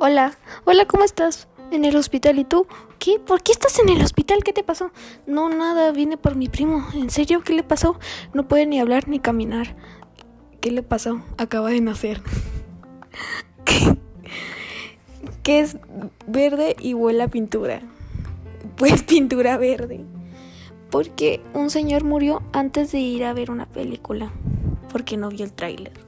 Hola, hola, ¿cómo estás? En el hospital, ¿y tú? ¿Qué? ¿Por qué estás en el hospital? ¿Qué te pasó? No, nada, vine por mi primo. ¿En serio? ¿Qué le pasó? No puede ni hablar ni caminar. ¿Qué le pasó? Acaba de nacer. ¿Qué? ¿Qué es verde y huele a pintura? Pues pintura verde. Porque un señor murió antes de ir a ver una película. Porque no vio el tráiler.